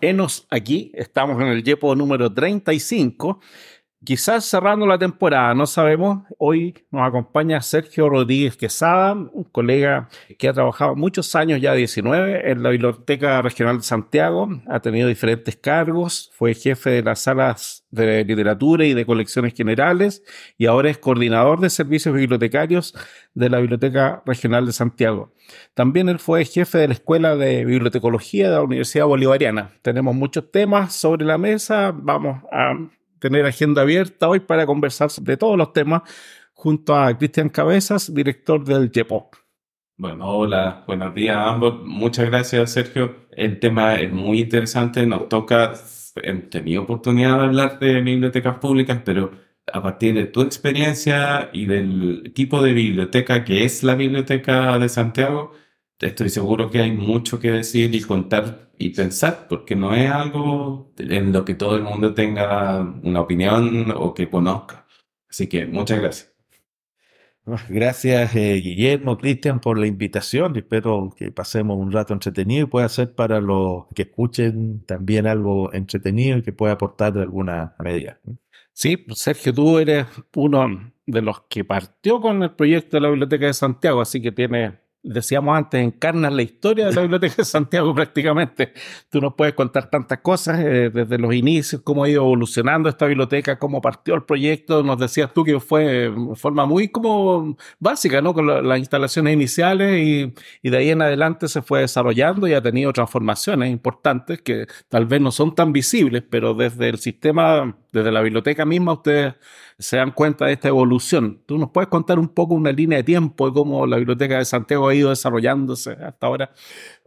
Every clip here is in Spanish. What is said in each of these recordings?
Enos aquí, estamos en el YEPO número 35 Quizás cerrando la temporada, no sabemos. Hoy nos acompaña Sergio Rodríguez Quesada, un colega que ha trabajado muchos años, ya 19, en la Biblioteca Regional de Santiago. Ha tenido diferentes cargos, fue jefe de las salas de literatura y de colecciones generales y ahora es coordinador de servicios bibliotecarios de la Biblioteca Regional de Santiago. También él fue jefe de la Escuela de Bibliotecología de la Universidad Bolivariana. Tenemos muchos temas sobre la mesa. Vamos a tener agenda abierta hoy para conversar de todos los temas junto a Cristian Cabezas, director del JEPO. Bueno, hola, buenos días a ambos. Muchas gracias, Sergio. El tema es muy interesante, nos toca, he tenido oportunidad de hablar de bibliotecas públicas, pero a partir de tu experiencia y del tipo de biblioteca que es la Biblioteca de Santiago, estoy seguro que hay mucho que decir y contar y pensar, porque no es algo en lo que todo el mundo tenga una opinión o que conozca. Así que muchas gracias. Gracias, eh, Guillermo, Cristian, por la invitación. Espero que pasemos un rato entretenido y pueda ser para los que escuchen también algo entretenido y que pueda aportar de alguna medida. Sí, Sergio, tú eres uno de los que partió con el proyecto de la Biblioteca de Santiago, así que tienes decíamos antes, encarnas la historia de la Biblioteca de Santiago prácticamente. Tú nos puedes contar tantas cosas eh, desde los inicios, cómo ha ido evolucionando esta biblioteca, cómo partió el proyecto. Nos decías tú que fue de forma muy como básica, ¿no? Con las instalaciones iniciales y, y, de ahí en adelante se fue desarrollando y ha tenido transformaciones importantes que tal vez no son tan visibles, pero desde el sistema, desde la biblioteca misma, ustedes se dan cuenta de esta evolución. ¿Tú nos puedes contar un poco una línea de tiempo de cómo la Biblioteca de Santiago ha ido desarrollándose hasta ahora?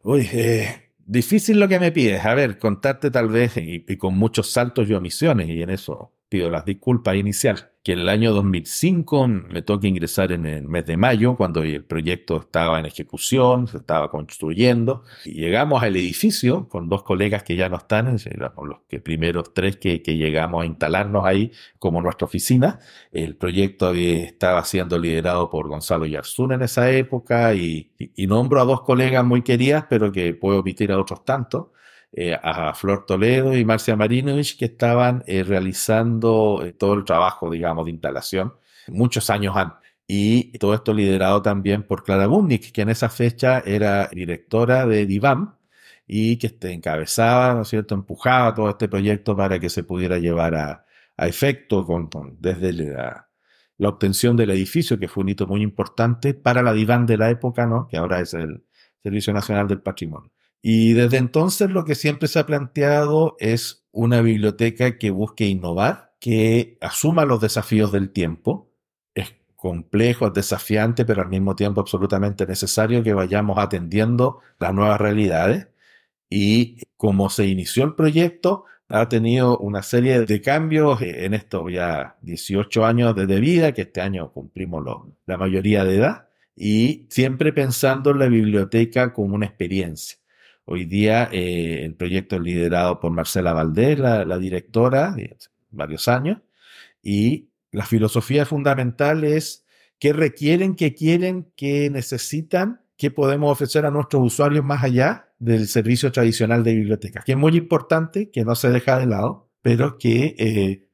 Uy, eh, difícil lo que me pides. A ver, contarte tal vez y, y con muchos saltos y omisiones, y en eso pido las disculpas inicial que en el año 2005 me toca ingresar en el mes de mayo, cuando el proyecto estaba en ejecución, se estaba construyendo. Y llegamos al edificio con dos colegas que ya no están, los que primeros tres que, llegamos a instalarnos ahí como nuestra oficina. El proyecto estaba siendo liderado por Gonzalo Yarzún en esa época y, y nombro a dos colegas muy queridas, pero que puedo omitir a otros tantos. Eh, a Flor Toledo y Marcia Marinovich, que estaban eh, realizando eh, todo el trabajo, digamos, de instalación muchos años antes. Y todo esto liderado también por Clara Bundnik, que en esa fecha era directora de DIVAM y que este, encabezaba, ¿no es cierto?, empujaba todo este proyecto para que se pudiera llevar a, efecto con, desde la, la, obtención del edificio, que fue un hito muy importante para la DIVAM de la época, ¿no?, que ahora es el Servicio Nacional del Patrimonio. Y desde entonces lo que siempre se ha planteado es una biblioteca que busque innovar, que asuma los desafíos del tiempo. Es complejo, es desafiante, pero al mismo tiempo absolutamente necesario que vayamos atendiendo las nuevas realidades. Y como se inició el proyecto, ha tenido una serie de cambios en estos ya 18 años de vida, que este año cumplimos la mayoría de edad, y siempre pensando en la biblioteca como una experiencia Hoy día eh, el proyecto es liderado por Marcela Valdés, la, directora, varios años, y la filosofía fundamental es qué requieren, qué quieren, qué necesitan, qué podemos ofrecer a nuestros usuarios más allá del servicio tradicional de bibliotecas, que es muy importante, que no se deja de lado, pero que eh,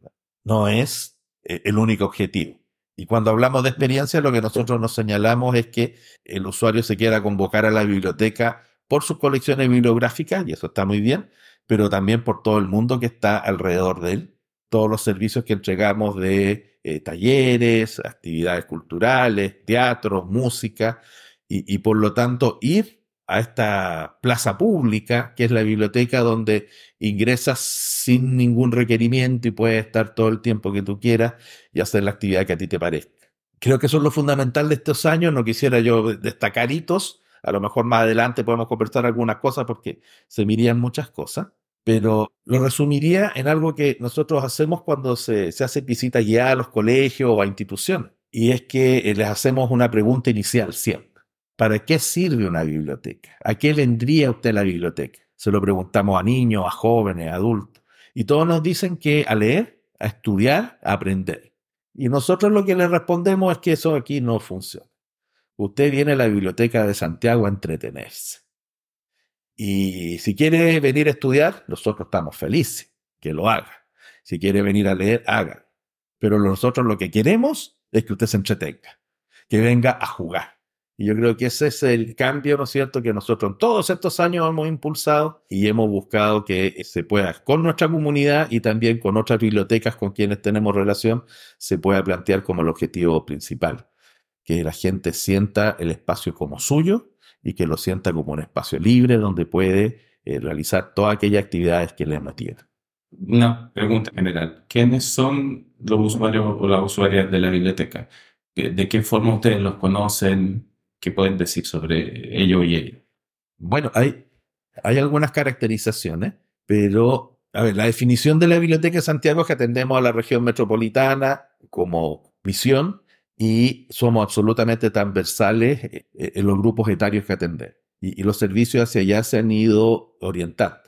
no es eh, el único objetivo. Y cuando hablamos de experiencia, lo que nosotros nos señalamos es que el usuario se quiera convocar a la biblioteca por sus colecciones bibliográficas, y eso está muy bien, pero también por todo el mundo que está alrededor de él, todos los servicios que entregamos de eh, talleres, actividades culturales, teatro, música, y, por lo tanto ir a esta plaza pública, que es la biblioteca donde ingresas sin ningún requerimiento y puedes estar todo el tiempo que tú quieras y hacer la actividad que a ti te parezca. Creo que eso es lo fundamental de estos años, no quisiera yo destacar hitos, a lo mejor más adelante podemos conversar algunas cosas porque se mirían muchas cosas, pero lo resumiría en algo que nosotros hacemos cuando se, se hace visita ya a los colegios o a instituciones. Y es que eh, les hacemos una pregunta inicial siempre. ¿Para qué sirve una biblioteca? ¿A qué vendría usted la biblioteca? Se lo preguntamos a niños, a jóvenes, a adultos. Y todos nos dicen que a leer, a estudiar, a aprender. Y nosotros lo que les respondemos es que eso aquí no funciona. Usted viene a la Biblioteca de Santiago a entretenerse. Y si quiere venir a estudiar, nosotros estamos felices que lo haga. Si quiere venir a leer, haga. Pero nosotros lo que queremos es que usted se entretenga, que venga a jugar. Y yo creo que ese es el cambio, ¿no es cierto?, que nosotros en todos estos años hemos impulsado y hemos buscado que se pueda, con nuestra comunidad y también con otras bibliotecas con quienes tenemos relación, se pueda plantear como el objetivo principal. Que la gente sienta el espacio como suyo y que lo sienta como un espacio libre donde puede eh, realizar todas aquellas actividades que le mantienen. Una pregunta general. ¿Quiénes son los usuarios o las usuarias de la biblioteca? ¿De qué forma ustedes los conocen? ¿Qué pueden decir sobre ello y ello? Bueno, hay, hay algunas caracterizaciones, pero, a ver, la definición de la Biblioteca de Santiago es que atendemos a la región metropolitana como misión y somos absolutamente transversales eh, en los grupos etarios que atendemos. Y, los servicios hacia allá se han ido orientando.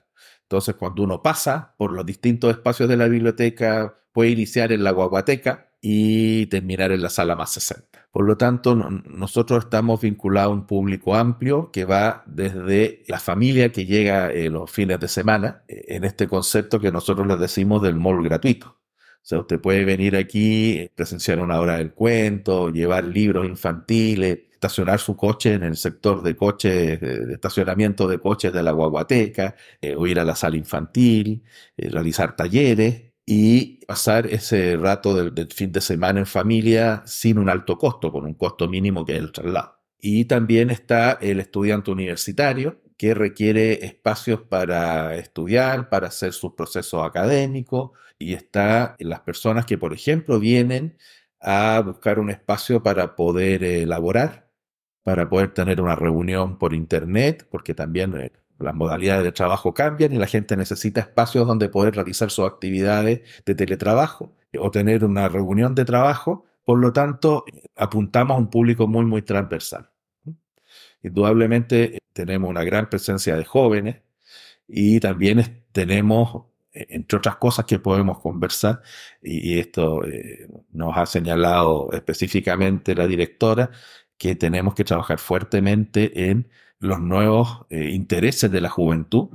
Entonces, cuando uno pasa por los distintos espacios de la biblioteca, puede iniciar en la guaguateca y terminar en la sala más 60. Por lo tanto, nosotros estamos vinculados a un público amplio que va desde la familia que llega en los fines de semana, eh, en este concepto que nosotros les decimos del mall gratuito. O sea, usted puede venir aquí, presenciar una hora del cuento, llevar libros infantiles, estacionar su coche en el sector de coches, de estacionamiento de coches de la guaguateca, eh, o ir a la sala infantil, eh, realizar talleres y pasar ese rato del, fin de semana en familia sin un alto costo, con un costo mínimo que es el traslado. Y también está el estudiante universitario, que requiere espacios para estudiar, para hacer sus procesos académicos, y está las personas que, por ejemplo, vienen a buscar un espacio para poder elaborar, para poder tener una reunión por internet, porque también eh, las modalidades de trabajo cambian y la gente necesita espacios donde poder realizar sus actividades de teletrabajo o tener una reunión de trabajo. Por lo tanto, apuntamos a un público muy, muy transversal. Indudablemente eh, tenemos una gran presencia de jóvenes y también tenemos, eh, entre otras cosas que podemos conversar, y, esto nos ha señalado específicamente la directora, que tenemos que trabajar fuertemente en los nuevos eh, intereses de la juventud.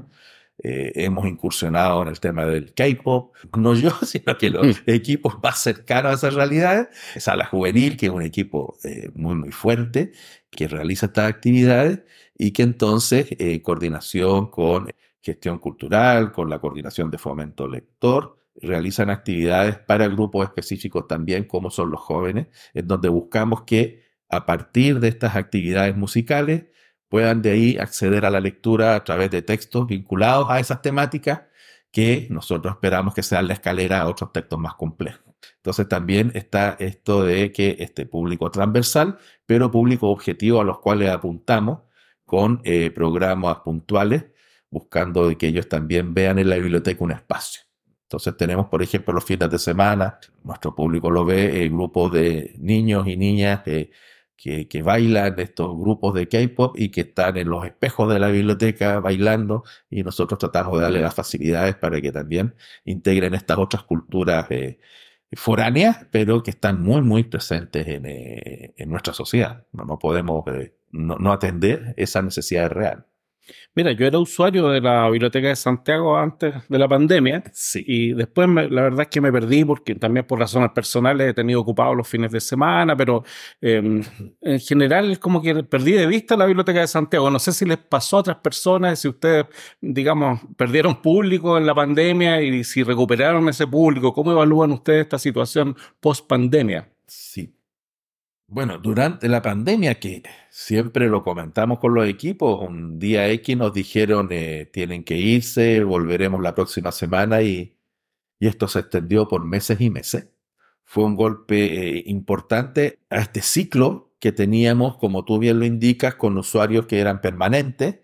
Eh, hemos incursionado en el tema del K-pop, no yo, sino que los mm. equipos más cercanos a esas realidades, la Juvenil, que es un equipo eh, muy, muy fuerte, que realiza estas actividades y que entonces, coordinación con gestión cultural, con la coordinación de fomento lector, realizan actividades para grupos específicos también, como son los jóvenes, en donde buscamos que a partir de estas actividades musicales puedan de ahí acceder a la lectura a través de textos vinculados a esas temáticas que nosotros esperamos que sean la escalera a otros textos más complejos. Entonces también está esto de que este público transversal, pero público objetivo a los cuales apuntamos con eh, programas puntuales, buscando que ellos también vean en la biblioteca un espacio. Entonces tenemos, por ejemplo, los fines de semana, nuestro público lo ve, el grupo de niños y niñas que que, que bailan estos grupos de K-pop y que están en los espejos de la biblioteca bailando y nosotros tratamos de darle las facilidades para que también integren estas otras culturas eh, foráneas, pero que están muy, muy presentes en, eh, en nuestra sociedad. No, no podemos eh, no, no atender esa necesidad real. Mira, yo era usuario de la Biblioteca de Santiago antes de la pandemia sí. y después la verdad es que me perdí porque también por razones personales he tenido ocupados los fines de semana, pero em, en general es como que perdí de vista la Biblioteca de Santiago. No sé si les pasó a otras personas, si ustedes, digamos, perdieron público en la pandemia y si recuperaron ese público, ¿cómo evalúan ustedes esta situación post pandemia? Sí, bueno, durante la pandemia, que siempre lo comentamos con los equipos, un día X nos dijeron eh, tienen que irse, volveremos la próxima semana y, y, esto se extendió por meses y meses. Fue un golpe eh, importante a este ciclo que teníamos, como tú bien lo indicas, con usuarios que eran permanentes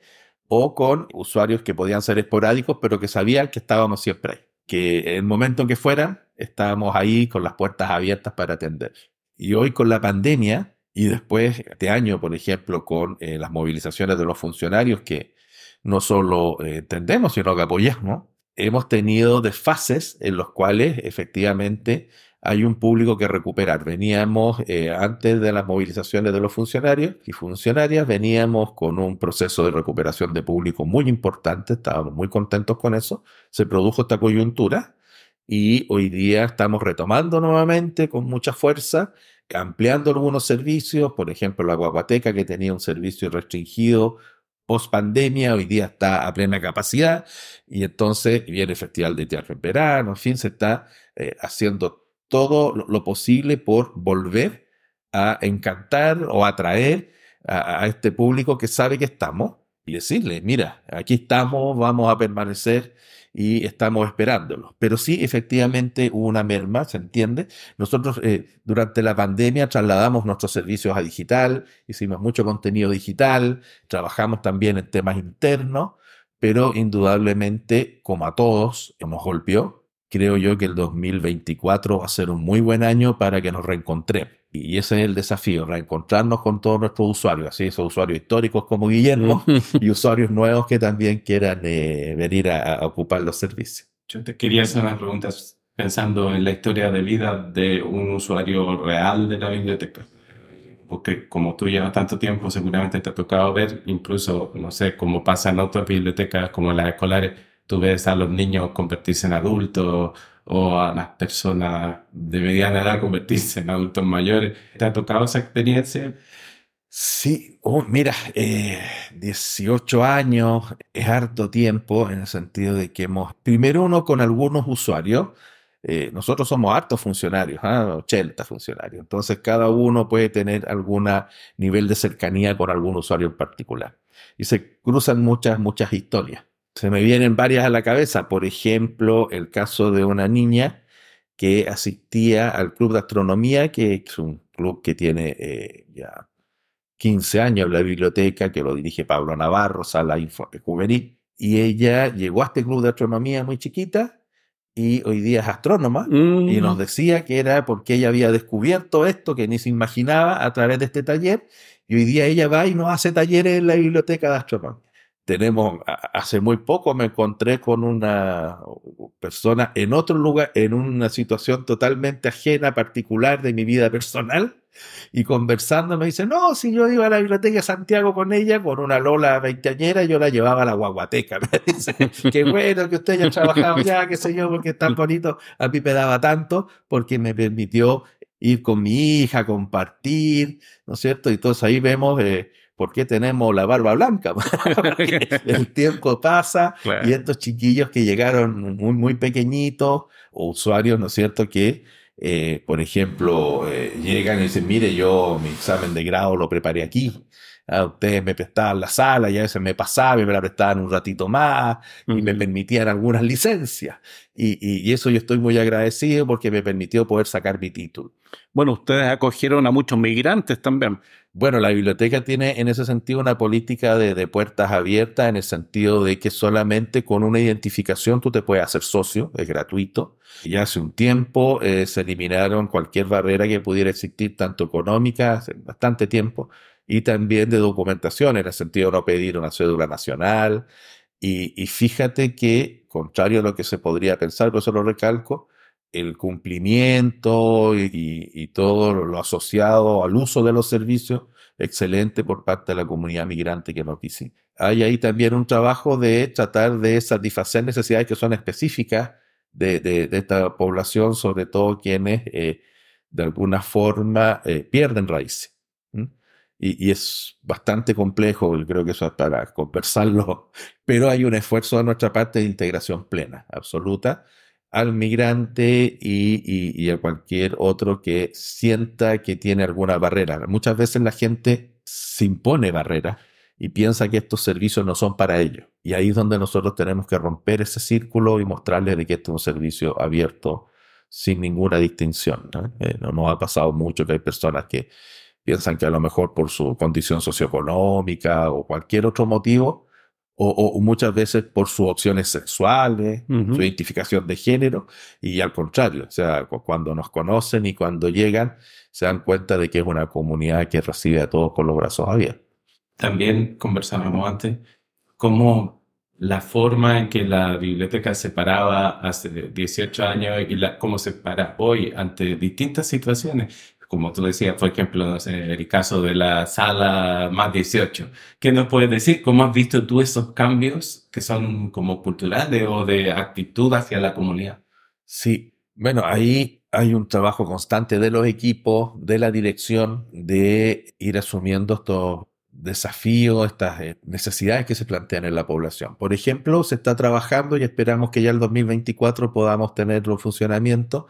o con usuarios que podían ser esporádicos, pero que sabían que estábamos siempre ahí, que el momento en que fueran, estábamos ahí con las puertas abiertas para atender. Y hoy con la pandemia y después este año, por ejemplo, con eh, las movilizaciones de los funcionarios que no solo eh, entendemos, sino que apoyamos, hemos tenido desfases en los cuales efectivamente hay un público que recuperar. Veníamos, eh, antes de las movilizaciones de los funcionarios y funcionarias, veníamos con un proceso de recuperación de público muy importante, estábamos muy contentos con eso, se produjo esta coyuntura y hoy día estamos retomando nuevamente con mucha fuerza, ampliando algunos servicios, por ejemplo la Guaguateca que tenía un servicio restringido post pandemia, hoy día está a plena capacidad y entonces viene el Festival de Teatro en verano, en fin, se está eh, haciendo todo lo posible por volver a encantar o atraer a, a este público que sabe que estamos y decirle, mira, aquí estamos, vamos a permanecer y estamos esperándolo. Pero sí, efectivamente hubo una merma, ¿se entiende? Nosotros eh, durante la pandemia trasladamos nuestros servicios a digital, hicimos mucho contenido digital, trabajamos también en temas internos, pero indudablemente, como a todos, nos golpeó. Creo yo que el 2024 va a ser un muy buen año para que nos reencontremos. Y ese es el desafío, reencontrarnos con todos nuestros usuarios, así esos usuarios históricos como Guillermo y usuarios nuevos que también quieran eh, venir a, ocupar los servicios. Yo te quería hacer unas preguntas pensando en la historia de vida de un usuario real de la biblioteca. Porque como tú llevas tanto tiempo, seguramente te ha tocado ver, incluso, no sé, cómo pasa en otras bibliotecas como las escolares, tú ves a los niños convertirse en adultos o a las personas de mediana edad convertirse en adultos mayores. ¿Te ha tocado esa experiencia? Sí, oh, mira, 18 eh, años es harto tiempo en el sentido de que hemos, primero uno con algunos usuarios, eh, nosotros somos hartos funcionarios, 80 ¿ah? funcionarios, entonces cada uno puede tener algún nivel de cercanía con algún usuario en particular. Y se cruzan muchas, muchas historias. Se me vienen varias a la cabeza. Por ejemplo, el caso de una niña que asistía al Club de Astronomía, que es un club que tiene eh, ya 15 años la biblioteca, que lo dirige Pablo Navarro, sala juvenil. Y ella llegó a este club de astronomía muy chiquita y hoy día es astrónoma y nos mm. decía que era porque ella había descubierto esto que ni se imaginaba a través de este taller y hoy día ella va y nos hace talleres en la biblioteca de astronomía tenemos, hace muy poco me encontré con una persona en otro lugar, en una situación totalmente ajena, particular de mi vida personal, y conversando me dice, no, si yo iba a la biblioteca de Santiago con ella, con una Lola veinteañera, yo la llevaba a la guaguateca. Me dice, qué bueno que usted haya trabajado ya, qué sé yo, porque es tan bonito. A mí me daba tanto porque me permitió ir con mi hija, compartir, ¿no es cierto? Y entonces ahí vemos... Eh, ¿por qué tenemos la barba blanca? el tiempo pasa y estos chiquillos que llegaron muy, muy pequeñitos, o usuarios, ¿no es cierto?, que, eh, por ejemplo, eh, llegan y dicen, mire, yo mi examen de grado lo preparé aquí. Ah, ustedes me prestaban la sala y a veces me pasaba y me la prestaban un ratito más y me permitían algunas licencias. Y, eso yo estoy muy agradecido porque me permitió poder sacar mi título. Bueno, ustedes acogieron a muchos migrantes también. Bueno, la biblioteca tiene en ese sentido una política de, puertas abiertas en el sentido de que solamente con una identificación tú te puedes hacer socio, es gratuito. Y hace un tiempo eh, se eliminaron cualquier barrera que pudiera existir, tanto económica, hace bastante tiempo, y también de documentación, en el sentido de no pedir una cédula nacional. Y, y fíjate que, contrario a lo que se podría pensar, por eso lo recalco, el cumplimiento y, todo lo asociado al uso de los servicios, excelente por parte de la comunidad migrante que nos visita. Hay ahí también un trabajo de tratar de satisfacer necesidades que son específicas de, esta población, sobre todo quienes eh, de alguna forma eh, pierden raíces. Y, es bastante complejo, creo que eso es para conversarlo, pero hay un esfuerzo de nuestra parte de integración plena, absoluta, al migrante y, a cualquier otro que sienta que tiene alguna barrera. Muchas veces la gente se impone barreras y piensa que estos servicios no son para ellos. Y ahí es donde nosotros tenemos que romper ese círculo y mostrarles que este es un servicio abierto sin ninguna distinción. ¿no? Eh, nos ha pasado mucho que hay personas que piensan que a lo mejor por su condición socioeconómica o cualquier otro motivo, o, muchas veces por sus opciones sexuales, su identificación de género, y al contrario, o sea, cuando nos conocen y cuando llegan, se dan cuenta de que es una comunidad que recibe a todos con los brazos abiertos. También conversábamos antes cómo la forma en que la biblioteca se paraba hace 18 años y la, cómo se para hoy ante distintas situaciones. Como tú decías, por ejemplo, no sé, el caso de la sala más 18. ¿Qué nos puedes decir? ¿Cómo has visto tú esos cambios que son como culturales o de actitud hacia la comunidad? Sí, bueno, ahí hay un trabajo constante de los equipos, de la dirección, de ir asumiendo estos desafíos, estas eh, necesidades que se plantean en la población. Por ejemplo, se está trabajando y esperamos que ya el 2024 podamos tener en funcionamiento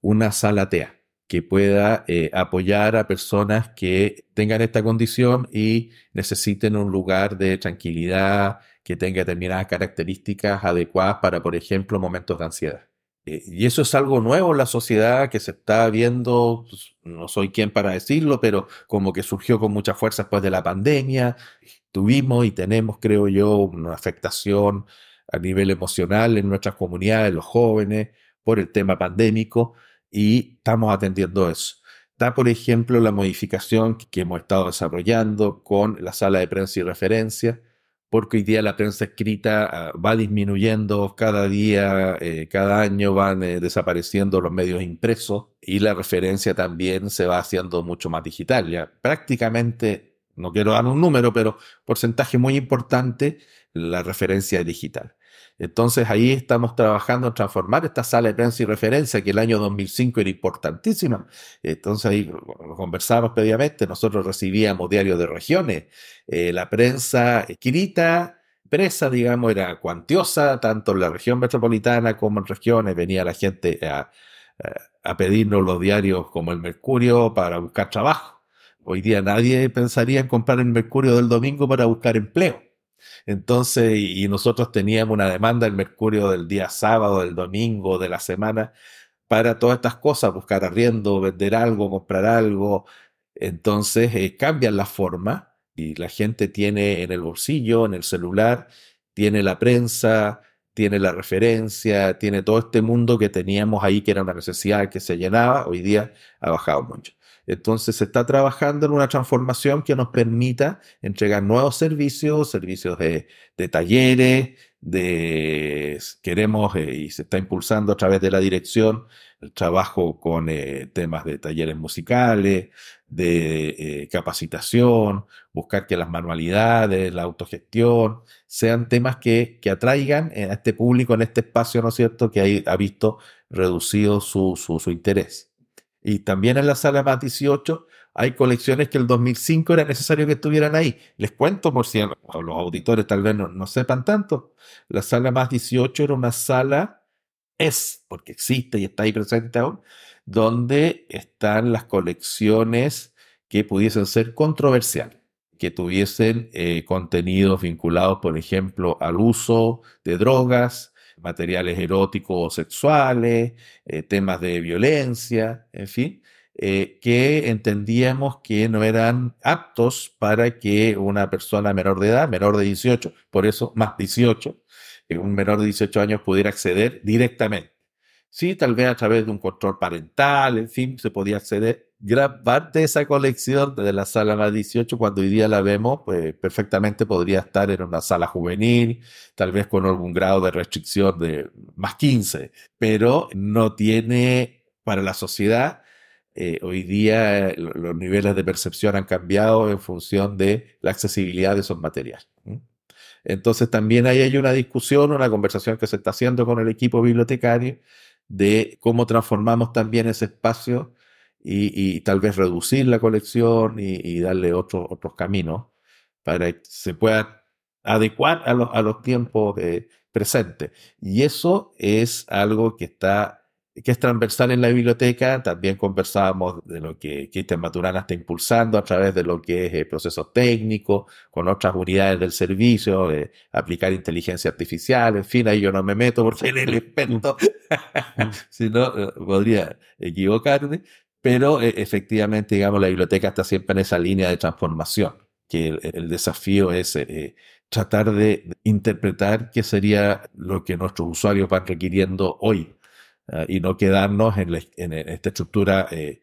una sala TEA que pueda eh, apoyar a personas que tengan esta condición y necesiten un lugar de tranquilidad que tenga determinadas características adecuadas para, por ejemplo, momentos de ansiedad. Eh, y eso es algo nuevo en la sociedad que se está viendo, pues, no soy quien para decirlo, pero como que surgió con mucha fuerza después de la pandemia. Tuvimos y tenemos, creo yo, una afectación a nivel emocional en nuestras comunidades, los jóvenes, por el tema pandémico, y estamos atendiendo eso. Está, por ejemplo, la modificación que hemos estado desarrollando con la sala de prensa y referencia, porque hoy día la prensa escrita ah, va disminuyendo cada día, eh, cada año van eh, desapareciendo los medios impresos y la referencia también se va haciendo mucho más digital. Ya prácticamente, no quiero dar un número, pero porcentaje muy importante, la referencia digital. Entonces ahí estamos trabajando en transformar esta sala de prensa y referencia que el año 2005 era importantísima. Entonces ahí lo conversamos previamente, nosotros recibíamos diarios de regiones, eh, la prensa escrita, presa, digamos, era cuantiosa, tanto en la región metropolitana como en regiones, venía la gente a, a pedirnos los diarios como el Mercurio para buscar trabajo. Hoy día nadie pensaría en comprar el Mercurio del domingo para buscar empleo. Entonces, y nosotros teníamos una demanda del Mercurio del día sábado, del domingo, de la semana, para todas estas cosas, buscar arriendo, vender algo, comprar algo. Entonces, eh, cambian la forma y la gente tiene en el bolsillo, en el celular, tiene la prensa, tiene la referencia, tiene todo este mundo que teníamos ahí, que era una necesidad que se llenaba, hoy día ha bajado mucho. Entonces se está trabajando en una transformación que nos permita entregar nuevos servicios, servicios de, talleres, de queremos eh, y se está impulsando a través de la dirección el trabajo con eh, temas de talleres musicales, de eh, capacitación, buscar que las manualidades, la autogestión, sean temas que, que atraigan a este público en este espacio, ¿no es cierto?, que ha, visto reducido su, su interés. Y también en la sala más 18 hay colecciones que el 2005 era necesario que estuvieran ahí. Les cuento por si los auditores tal vez no, sepan tanto. La sala más 18 era una sala, es, porque existe y está ahí presente aún, donde están las colecciones que pudiesen ser controversiales, que tuviesen eh, contenidos vinculados, por ejemplo, al uso de drogas, materiales eróticos o sexuales, eh, temas de violencia, en fin, eh, que entendíamos que no eran aptos para que una persona menor de edad, menor de 18, por eso más 18, que un menor de 18 años pudiera acceder directamente. Sí, tal vez a través de un control parental, en fin, se podía acceder. Gran parte de esa colección de la sala más 18, cuando hoy día la vemos, pues perfectamente podría estar en una sala juvenil, tal vez con algún grado de restricción de más 15, pero no tiene para la sociedad eh, hoy día eh, los niveles de percepción han cambiado en función de la accesibilidad de esos materiales. Entonces también ahí hay una discusión, una conversación que se está haciendo con el equipo bibliotecario de cómo transformamos también ese espacio y, tal vez reducir la colección y, darle otros otros caminos para que se pueda adecuar a, a los tiempos eh, presentes. Y eso es algo que está que es transversal en la biblioteca. También conversábamos de lo que Cristian Maturana está impulsando a través de lo que es el proceso técnico, con otras unidades del servicio, de aplicar inteligencia artificial, en fin, ahí yo no me meto porque soy el experto, si no, eh, podría equivocarme. Pero eh, efectivamente, digamos, la biblioteca está siempre en esa línea de transformación, que el, desafío es eh, tratar de interpretar qué sería lo que nuestros usuarios van requiriendo hoy Ah, y no quedarnos en, esta estructura eh,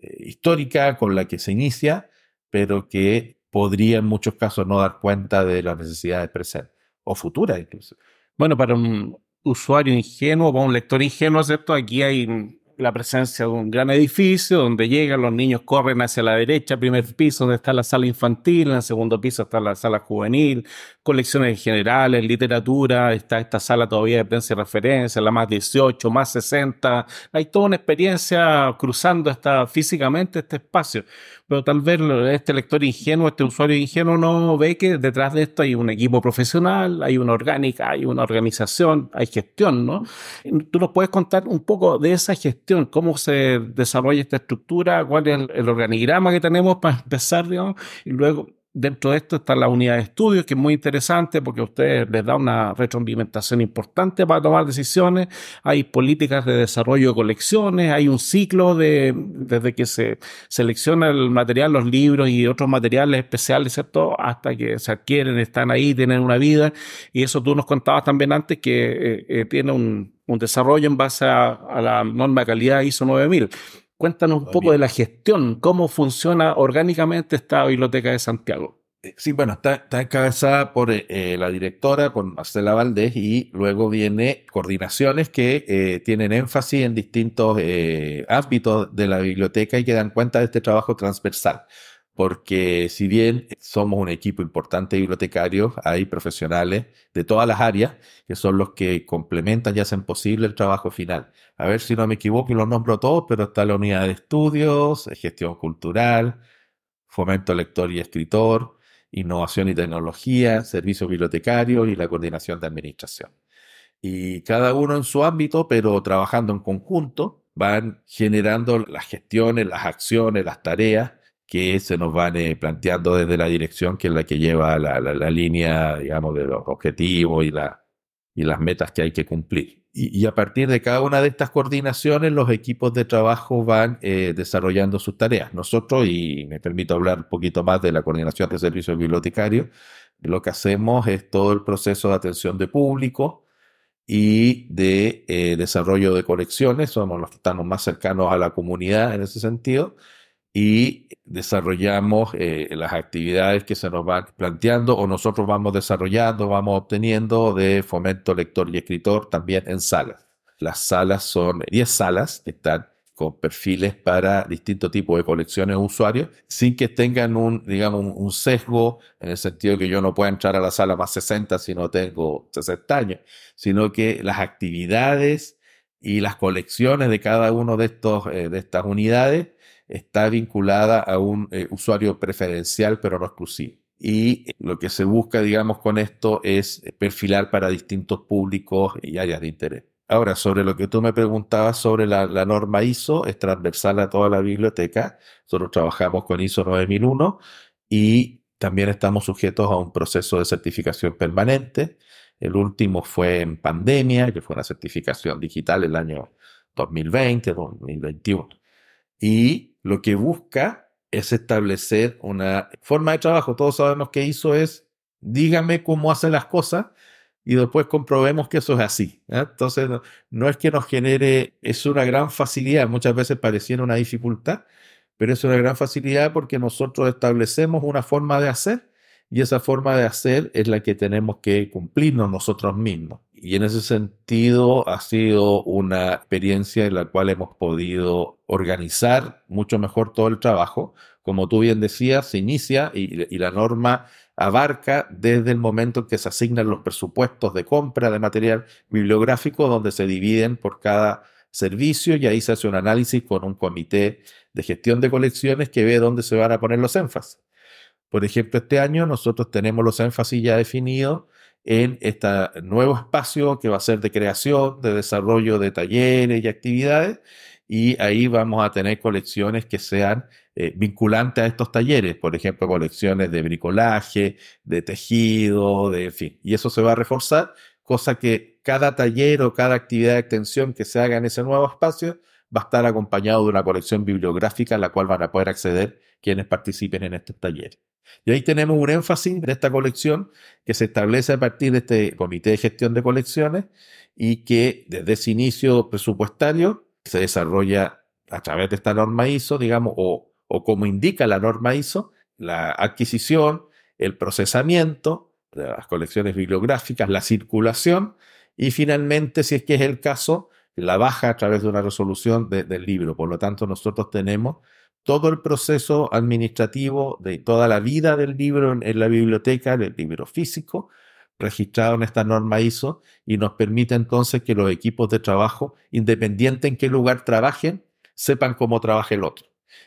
eh, histórica con la que se inicia, pero que podría en muchos casos no dar cuenta de las necesidades presentes. o futuras incluso. Bueno, para un usuario ingenuo, para un lector ingenuo, ¿cierto? Aquí hay la presencia de un gran edificio donde llegan, los niños corren hacia la derecha, primer piso donde está la sala infantil, en el segundo piso está la sala juvenil, colecciones generales, literatura, está esta sala todavía de prensa y referencia, la más 18, más 60, hay toda una experiencia cruzando esta, físicamente este espacio pero tal vez este lector ingenuo, este usuario ingenuo no ve que detrás de esto hay un equipo profesional, hay una orgánica, hay una organización, hay gestión, ¿no? Tú nos puedes contar un poco de esa gestión, cómo se desarrolla esta estructura, cuál es el, organigrama que tenemos para empezar, digamos, y luego Dentro de esto está la unidad de estudios, que es muy interesante porque a ustedes les da una retroalimentación importante para tomar decisiones. Hay políticas de desarrollo de colecciones, hay un ciclo de, desde que se selecciona el material, los libros y otros materiales especiales, ¿cierto? Hasta que se adquieren, están ahí, tienen una vida. Y eso tú nos contabas también antes que eh, eh, tiene un, desarrollo en base a, a la norma de calidad ISO 9000. Cuéntanos un poco de la gestión, cómo funciona orgánicamente esta biblioteca de Santiago. Eh, sí, bueno, está, encabezada por eh, eh, la directora, por Marcela Valdés, y luego viene coordinaciones que tienen énfasis en distintos ámbitos de la biblioteca y que dan cuenta de este trabajo transversal porque si bien somos un equipo importante de bibliotecarios, hay profesionales de todas las áreas que son los que complementan y hacen posible el trabajo final. A ver si no me equivoco y los nombro todos, pero está la unidad de estudios, gestión cultural, fomento lector y escritor, innovación y tecnología, servicios bibliotecarios y la coordinación de administración. Y cada uno en su ámbito, pero trabajando en conjunto, van generando las gestiones, las acciones, las tareas que se nos van eh, planteando desde la dirección, que es la que lleva la, la, línea, digamos, de los objetivos y, la, y las metas que hay que cumplir. Y, a partir de cada una de estas coordinaciones, los equipos de trabajo van eh, desarrollando sus tareas. Nosotros, y me permito hablar un poquito más de la coordinación de servicios bibliotecarios, lo que hacemos es todo el proceso de atención de público, y de eh, desarrollo de colecciones, somos los que estamos más cercanos a la comunidad en ese sentido, y desarrollamos eh, las actividades que se nos van planteando o nosotros vamos desarrollando, vamos obteniendo de fomento lector y escritor también en salas. Las salas son 10 salas que están con perfiles para distintos tipos de colecciones de usuarios, sin que tengan un, digamos, un sesgo en el sentido que yo no pueda entrar a la sala más 60 si no tengo 60 años, sino que las actividades y las colecciones de cada uno de estos, eh, de estas unidades está vinculada a un eh, usuario preferencial, pero no exclusivo. Y lo que se busca, digamos, con esto es perfilar para distintos públicos y áreas de interés. Ahora, sobre lo que tú me preguntabas sobre la, norma ISO, es transversal a toda la biblioteca. Nosotros trabajamos con ISO 9001 y también estamos sujetos a un proceso de certificación permanente. El último fue en pandemia, que fue una certificación digital el año 2020, 2021. Y lo que busca es establecer una forma de trabajo. Todos sabemos que hizo es, dígame cómo hace las cosas y después comprobemos que eso es así. Entonces, no, es que nos genere, es una gran facilidad, muchas veces pareciera una dificultad, pero es una gran facilidad porque nosotros establecemos una forma de hacer y esa forma de hacer es la que tenemos que cumplirnos nosotros mismos. Y en ese sentido ha sido una experiencia en la cual hemos podido organizar mucho mejor todo el trabajo. Como tú bien decías, se inicia y, la norma abarca desde el momento en que se asignan los presupuestos de compra de material bibliográfico, donde se dividen por cada servicio y ahí se hace un análisis con un comité de gestión de colecciones que ve dónde se van a poner los énfasis. Por ejemplo, este año nosotros tenemos los énfasis ya definidos en este nuevo espacio que va a ser de creación, de desarrollo de talleres y actividades. Y ahí vamos a tener colecciones que sean eh, vinculantes a estos talleres, por ejemplo, colecciones de bricolaje, de tejido, de fin. Y eso se va a reforzar, cosa que cada taller o cada actividad de extensión que se haga en ese nuevo espacio va a estar acompañado de una colección bibliográfica a la cual van a poder acceder quienes participen en estos talleres. Y ahí tenemos un énfasis de esta colección que se establece a partir de este comité de gestión de colecciones y que desde ese inicio presupuestario se desarrolla a través de esta norma ISO, digamos, o, o como indica la norma ISO, la adquisición, el procesamiento, de las colecciones bibliográficas, la circulación y finalmente, si es que es el caso, la baja a través de una resolución del libro. Por lo tanto, nosotros tenemos todo el proceso administrativo de toda la vida del libro en, la biblioteca, el libro físico, registrado en esta norma ISO y nos permite entonces que los equipos de trabajo, independiente en qué lugar trabajen, sepan cómo trabaja el otro.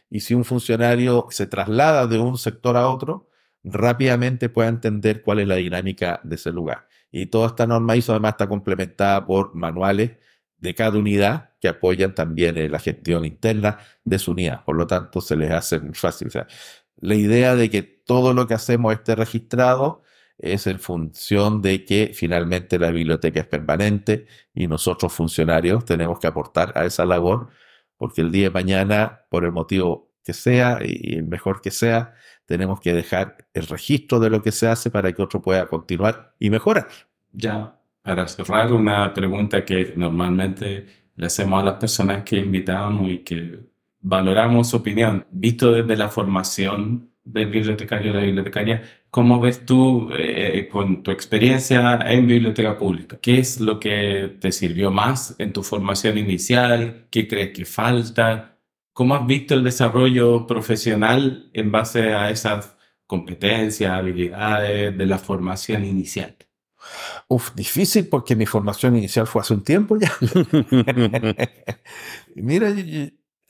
Y si un funcionario se traslada de un sector a otro, rápidamente pueda entender cuál es la dinámica de ese lugar. Y toda esta norma ISO además está complementada por manuales de cada unidad que apoyan también la gestión interna de su unidad. Por lo tanto, se les hace muy fácil. O sea, la idea de que todo lo que hacemos esté registrado es en función de que finalmente la biblioteca es permanente y nosotros funcionarios tenemos que aportar a esa labor porque el día de mañana, por el motivo que sea y el mejor que sea, tenemos que dejar el registro de lo que se hace para que otro pueda continuar y mejorar. Ya, para cerrar, una pregunta que normalmente le hacemos a las personas que invitamos y que valoramos su opinión, visto desde la formación del bibliotecario o la bibliotecaria, ¿cómo ves tú eh, con tu experiencia en biblioteca pública? ¿Qué es lo que te sirvió más en tu formación inicial? ¿Qué crees que falta? ¿Cómo has visto el desarrollo profesional en base a esas competencias, habilidades de la formación inicial? Uf, difícil porque mi formación inicial fue hace un tiempo ya. Mira,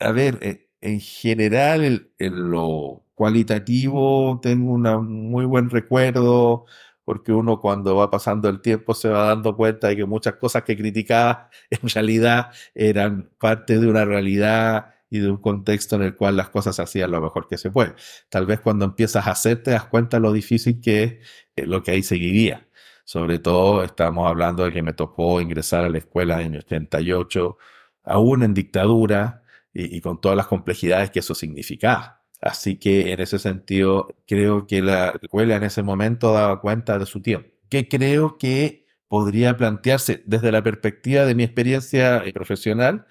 a ver, eh, en general, en lo cualitativo tengo un muy buen recuerdo, porque uno cuando va pasando el tiempo se va dando cuenta de que muchas cosas que criticaba en realidad eran parte de una realidad y de un contexto en el cual las cosas se hacían lo mejor que se puede. Tal vez cuando empiezas a hacer te das cuenta lo difícil que es eh, lo que ahí seguiría. Sobre todo estamos hablando de que me tocó ingresar a la escuela en el 88, aún en dictadura y, con todas las complejidades que eso significaba. Así que en ese sentido, creo que la escuela en ese momento daba cuenta de su tiempo. Que creo que podría plantearse desde la perspectiva de mi experiencia profesional,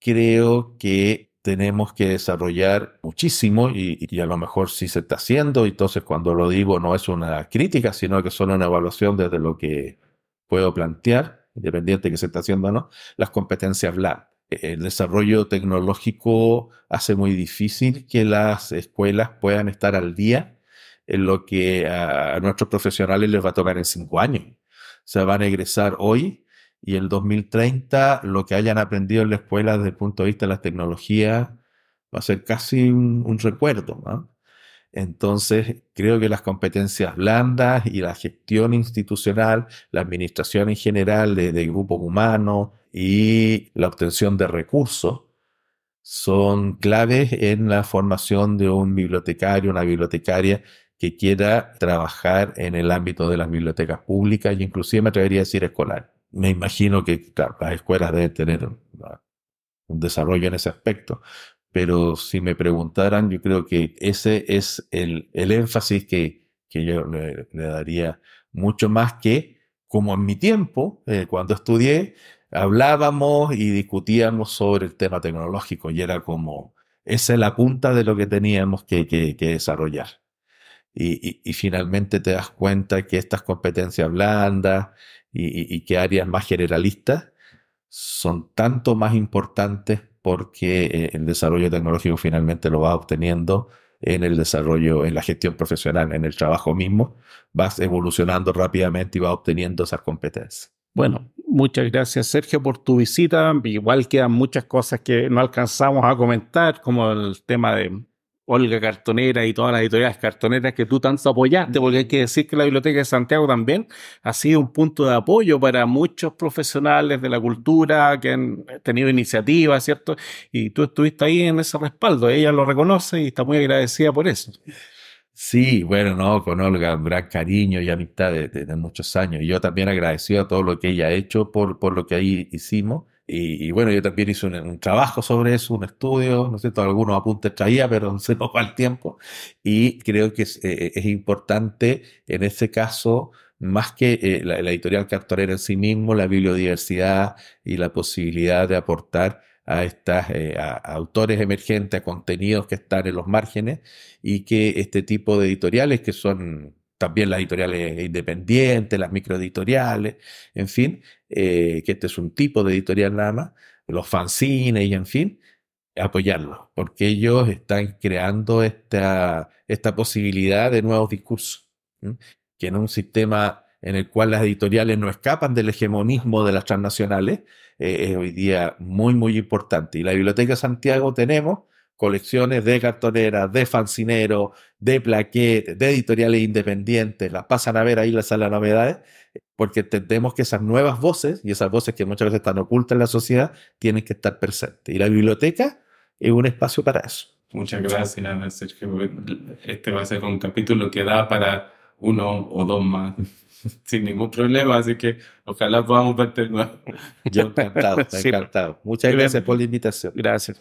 creo que tenemos que desarrollar muchísimo y, a lo mejor sí se está haciendo, entonces cuando lo digo no es una crítica, sino que solo una evaluación desde lo que puedo plantear, independiente que se está haciendo o no, las competencias blandas. El desarrollo tecnológico hace muy difícil que las escuelas puedan estar al día en lo que a, a nuestros profesionales les va a tocar en cinco años. Se van a egresar hoy y el 2030 lo que hayan aprendido en la escuela desde el punto de vista de las tecnologías va a ser casi un, recuerdo. Entonces, creo que las competencias blandas y la gestión institucional, la administración en general de, de grupos humanos y la obtención de recursos son claves en la formación de un bibliotecario, una bibliotecaria que quiera trabajar en el ámbito de las bibliotecas públicas y inclusive me atrevería a decir escolar me imagino que las escuelas deben tener un desarrollo en ese aspecto, pero si me preguntaran, yo creo que ese es el, el énfasis que, que yo le, daría mucho más que, como en mi tiempo, eh, cuando estudié, hablábamos y discutíamos sobre el tema tecnológico y era como, esa es la punta de lo que teníamos que, que, que desarrollar. Y, y, y, finalmente te das cuenta que estas competencias blandas y, y, que áreas más generalistas son tanto más importantes porque eh, el desarrollo tecnológico finalmente lo vas obteniendo en el desarrollo, en la gestión profesional, en el trabajo mismo, vas evolucionando rápidamente y vas obteniendo esas competencias. Bueno, muchas gracias Sergio por tu visita. Igual quedan muchas cosas que no alcanzamos a comentar, como el tema de Olga Cartonera y todas las editoriales cartoneras que tú tanto apoyaste, porque hay que decir que la Biblioteca de Santiago también ha sido un punto de apoyo para muchos profesionales de la cultura que han tenido iniciativas, ¿cierto? Y tú estuviste ahí en ese respaldo, ella lo reconoce y está muy agradecida por eso. Sí, bueno, no, con Olga, un gran cariño y amistad de, muchos años. Y yo también agradecido a todo lo que ella ha hecho por, por lo que ahí hicimos. Y, bueno, yo también hice un, trabajo sobre eso, un estudio, no sé, algunos apuntes traía, pero se nos va el tiempo. Y creo que es, eh, es importante en este caso, más que eh, la, editorial cartonera en sí mismo, la bibliodiversidad y la posibilidad de aportar a estas eh, autores emergentes, a contenidos que están en los márgenes y que este tipo de editoriales que son también las editoriales independientes, las microeditoriales, en fin, eh, que este es un tipo de editorial nada más, los fanzines y en fin, apoyarlos, porque ellos están creando esta, esta posibilidad de nuevos discursos, que en un sistema en el cual las editoriales no escapan del hegemonismo de las transnacionales, eh, es hoy día muy, muy importante. Y la Biblioteca Santiago tenemos colecciones de cartoneras, de fancineros, de plaquetes, de editoriales independientes, las pasan a ver ahí la sala de novedades, porque entendemos que esas nuevas voces, y esas voces que muchas veces están ocultas en la sociedad, tienen que estar presentes. Y la biblioteca es un espacio para eso. Muchas gracias, Sergio. Este va a ser un capítulo que da para uno o dos más sin ningún problema, así que ojalá podamos verte. Yo encantado, encantado. Muchas gracias por la invitación. Gracias.